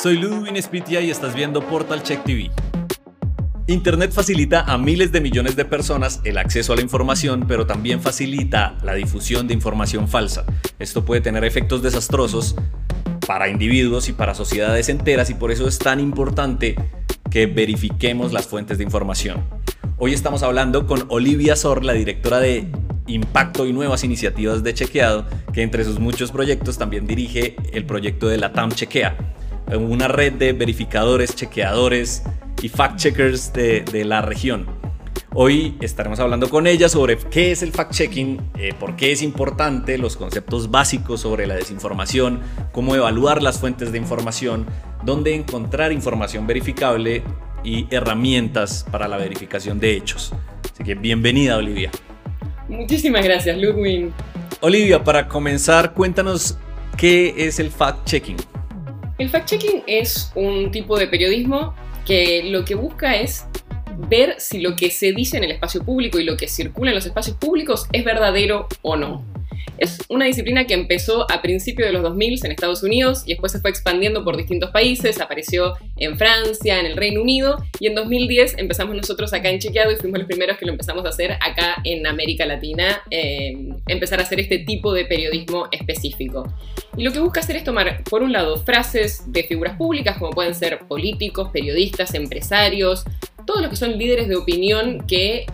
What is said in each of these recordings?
Soy Ludwig Spitia y estás viendo Portal Check TV. Internet facilita a miles de millones de personas el acceso a la información, pero también facilita la difusión de información falsa. Esto puede tener efectos desastrosos para individuos y para sociedades enteras y por eso es tan importante que verifiquemos las fuentes de información. Hoy estamos hablando con Olivia Sor, la directora de Impacto y Nuevas Iniciativas de Chequeado, que entre sus muchos proyectos también dirige el proyecto de la TAM Chequea, una red de verificadores, chequeadores y fact-checkers de, la región. Hoy estaremos hablando con ella sobre qué es el fact-checking, eh, por qué es importante, los conceptos básicos sobre la desinformación, cómo evaluar las fuentes de información, dónde encontrar información verificable y herramientas para la verificación de hechos. Así que bienvenida, Olivia. Muchísimas gracias, Ludwig. Olivia, para comenzar, cuéntanos qué es el fact-checking. El fact-checking es un tipo de periodismo que lo que busca es ver si lo que se dice en el espacio público y lo que circula en los espacios públicos es verdadero o no. Es una disciplina que empezó a principios de los 2000 en Estados Unidos y después se fue expandiendo por distintos países, apareció en Francia, en el Reino Unido y en 2010 empezamos nosotros acá en Chequeado y fuimos los primeros que lo empezamos a hacer acá en América Latina, eh, empezar a hacer este tipo de periodismo específico. Y lo que busca hacer es tomar, por un lado, frases de figuras públicas como pueden ser políticos, periodistas, empresarios, todos los que son líderes de opinión que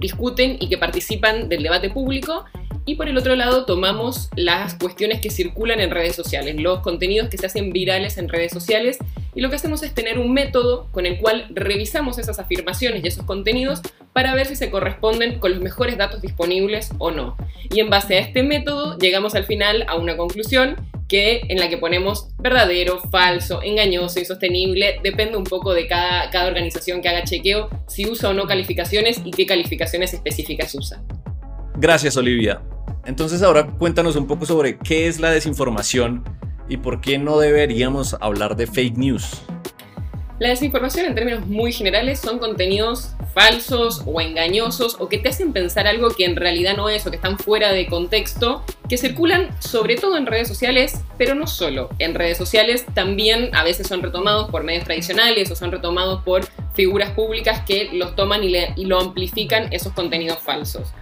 discuten y que participan del debate público y por el otro lado tomamos las cuestiones que circulan en redes sociales, los contenidos que se hacen virales en redes sociales y lo que hacemos es tener un método con el cual revisamos esas afirmaciones y esos contenidos para ver si se corresponden con los mejores datos disponibles o no. Y en base a este método llegamos al final a una conclusión que, en la que ponemos verdadero, falso, engañoso, insostenible, depende un poco de cada, cada organización que haga chequeo si usa o no calificaciones y qué calificaciones específicas usa. Gracias Olivia. Entonces ahora cuéntanos un poco sobre qué es la desinformación y por qué no deberíamos hablar de fake news. La desinformación en términos muy generales son contenidos falsos o engañosos o que te hacen pensar algo que en realidad no es o que están fuera de contexto, que circulan sobre todo en redes sociales, pero no solo. En redes sociales también a veces son retomados por medios tradicionales o son retomados por figuras públicas que los toman y, lo amplifican esos contenidos falsos.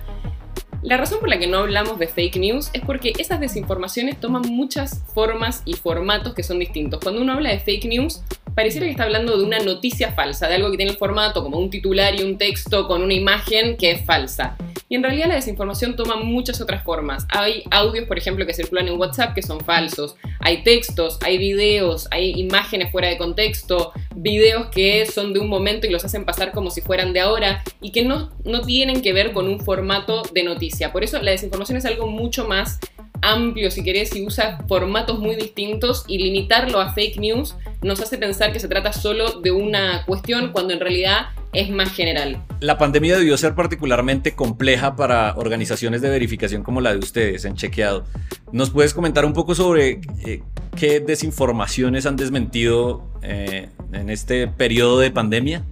La razón por la que no hablamos de fake news es porque esas desinformaciones toman muchas formas y formatos que son distintos. Cuando uno habla de fake news, pareciera que está hablando de una noticia falsa, de algo que tiene el formato como un titular y un texto con una imagen que es falsa. Y en realidad la desinformación toma muchas otras formas. Hay audios, por ejemplo, que circulan en WhatsApp que son falsos. Hay textos, hay videos, hay imágenes fuera de contexto, videos que son de un momento y los hacen pasar como si fueran de ahora y que no, no tienen que ver con un formato de noticia. Por eso la desinformación es algo mucho más amplio, si querés, y usa formatos muy distintos y limitarlo a fake news nos hace pensar que se trata solo de una cuestión cuando en realidad es más general. La pandemia debió ser particularmente compleja para organizaciones de verificación como la de ustedes en Chequeado. ¿Nos puedes comentar un poco sobre eh, qué desinformaciones han desmentido eh, en este periodo de pandemia?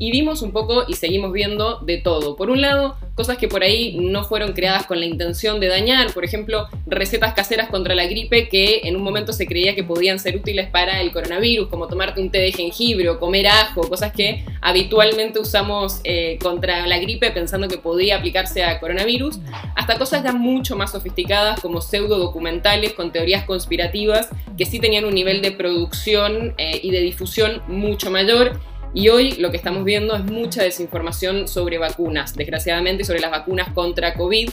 y vimos un poco y seguimos viendo de todo. Por un lado, cosas que por ahí no fueron creadas con la intención de dañar, por ejemplo, recetas caseras contra la gripe que en un momento se creía que podían ser útiles para el coronavirus, como tomarte un té de jengibre o comer ajo, cosas que habitualmente usamos eh, contra la gripe pensando que podía aplicarse a coronavirus, hasta cosas ya mucho más sofisticadas como pseudo documentales con teorías conspirativas que sí tenían un nivel de producción eh, y de difusión mucho mayor y hoy lo que estamos viendo es mucha desinformación sobre vacunas, desgraciadamente sobre las vacunas contra COVID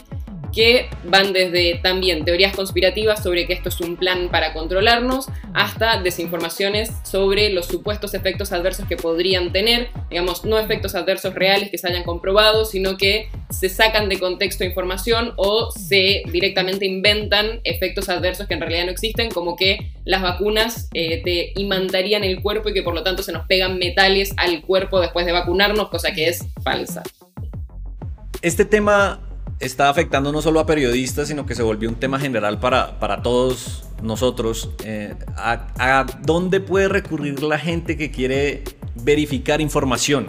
que van desde también teorías conspirativas sobre que esto es un plan para controlarnos, hasta desinformaciones sobre los supuestos efectos adversos que podrían tener, digamos, no efectos adversos reales que se hayan comprobado, sino que se sacan de contexto información o se directamente inventan efectos adversos que en realidad no existen, como que las vacunas eh, te imantarían el cuerpo y que por lo tanto se nos pegan metales al cuerpo después de vacunarnos, cosa que es falsa. Este tema está afectando no solo a periodistas, sino que se volvió un tema general para, para todos nosotros. Eh, a, dónde puede recurrir la gente que quiere verificar información?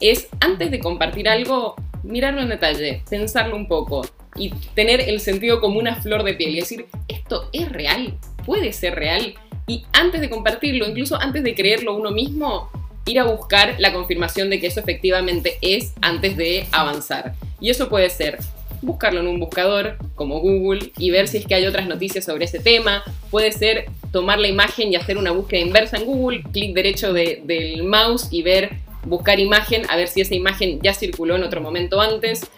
Es antes de compartir algo, mirarlo en detalle, pensarlo un poco y tener el sentido como una flor de piel y decir, ¿esto es real? ¿Puede ser real? y antes de compartirlo, incluso antes de creerlo uno mismo, ir a buscar la confirmación de que eso efectivamente es antes de avanzar. Y eso puede ser buscarlo en un buscador como Google y ver si es que hay otras noticias sobre ese tema. Puede ser tomar la imagen y hacer una búsqueda inversa en Google, clic derecho del mouse y ver, buscar imagen, a ver si esa imagen ya circuló en otro momento antes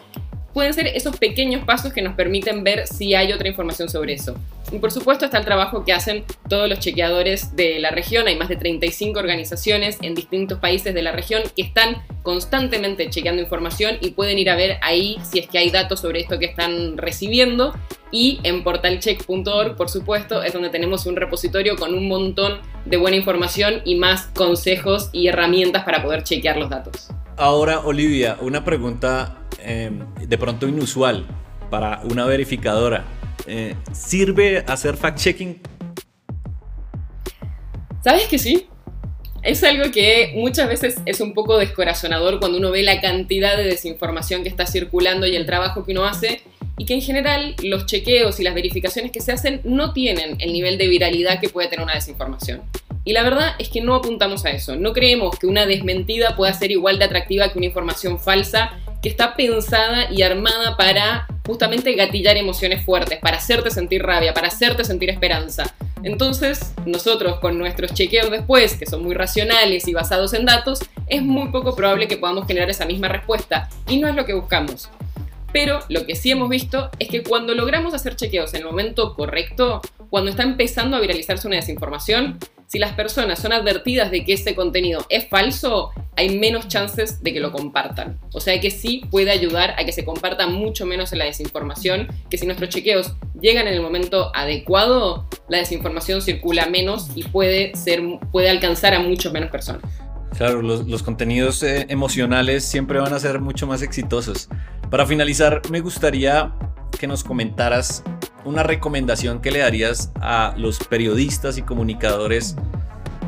pueden ser esos pequeños pasos que nos permiten ver si hay otra información sobre eso. Y por supuesto está el trabajo que hacen todos los chequeadores de la región. Hay más de 35 organizaciones en distintos países de la región que están constantemente chequeando información y pueden ir a ver ahí si es que hay datos sobre esto que están recibiendo. Y en portalcheck.org, por supuesto, es donde tenemos un repositorio con un montón de buena información y más consejos y herramientas para poder chequear los datos. Ahora, Olivia, una pregunta em, de pronto inusual para una verificadora. Eh, ¿Sirve hacer fact-checking? ¿Sabes que sí? Es algo que muchas veces es un poco descorazonador cuando uno ve la cantidad de desinformación que está circulando y el trabajo que uno hace y que en general los chequeos y las verificaciones que se hacen no tienen el nivel de viralidad que puede tener una desinformación. Y la verdad es que no apuntamos a eso. No creemos que una desmentida pueda ser igual de atractiva que una información falsa que está pensada y armada para justamente gatillar emociones fuertes, para hacerte sentir rabia, para hacerte sentir esperanza. Entonces, nosotros con nuestros chequeos después, que son muy racionales y basados en datos, es muy poco probable que podamos generar esa misma respuesta. Y no es lo que buscamos. Pero lo que sí hemos visto es que cuando logramos hacer chequeos en el momento correcto, cuando está empezando a viralizarse una desinformación, si las personas son advertidas de que ese contenido es falso, hay menos chances de que lo compartan. O sea que sí puede ayudar a que se comparta mucho menos en la desinformación, que si nuestros chequeos llegan en el momento adecuado, la desinformación circula menos y puede, ser, puede alcanzar a mucho menos personas. Claro, los, contenidos eh, emocionales siempre van a ser mucho más exitosos. Para finalizar, me gustaría que nos comentaras una recomendación que le darías a los periodistas y comunicadores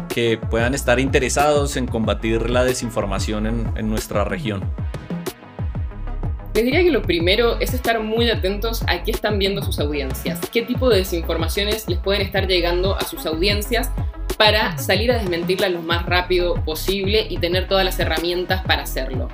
que puedan estar interesados en combatir la desinformación en, nuestra región? Les diría que lo primero es estar muy atentos a qué están viendo sus audiencias, qué tipo de desinformaciones les pueden estar llegando a sus audiencias para salir a desmentirlas lo más rápido posible y tener todas las herramientas para hacerlo.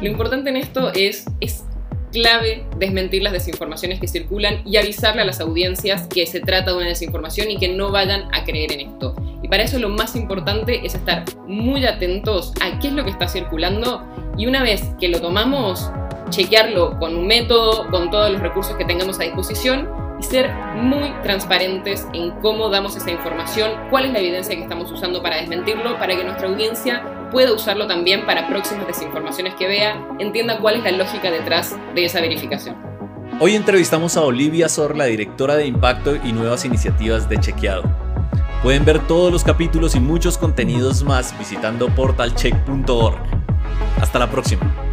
Lo importante en esto es, es clave desmentir las desinformaciones que circulan y avisarle a las audiencias que se trata de una desinformación y que no vayan a creer en esto. Y para eso lo más importante es estar muy atentos a qué es lo que está circulando y una vez que lo tomamos, chequearlo con un método, con todos los recursos que tengamos a disposición y ser muy transparentes en cómo damos esa información, cuál es la evidencia que estamos usando para desmentirlo, para que nuestra audiencia pueda usarlo también para próximas desinformaciones que vea, entienda cuál es la lógica detrás de esa verificación. Hoy entrevistamos a Olivia Sor, la directora de Impacto y Nuevas Iniciativas de Chequeado. Pueden ver todos los capítulos y muchos contenidos más visitando portalcheck.org. Hasta la próxima.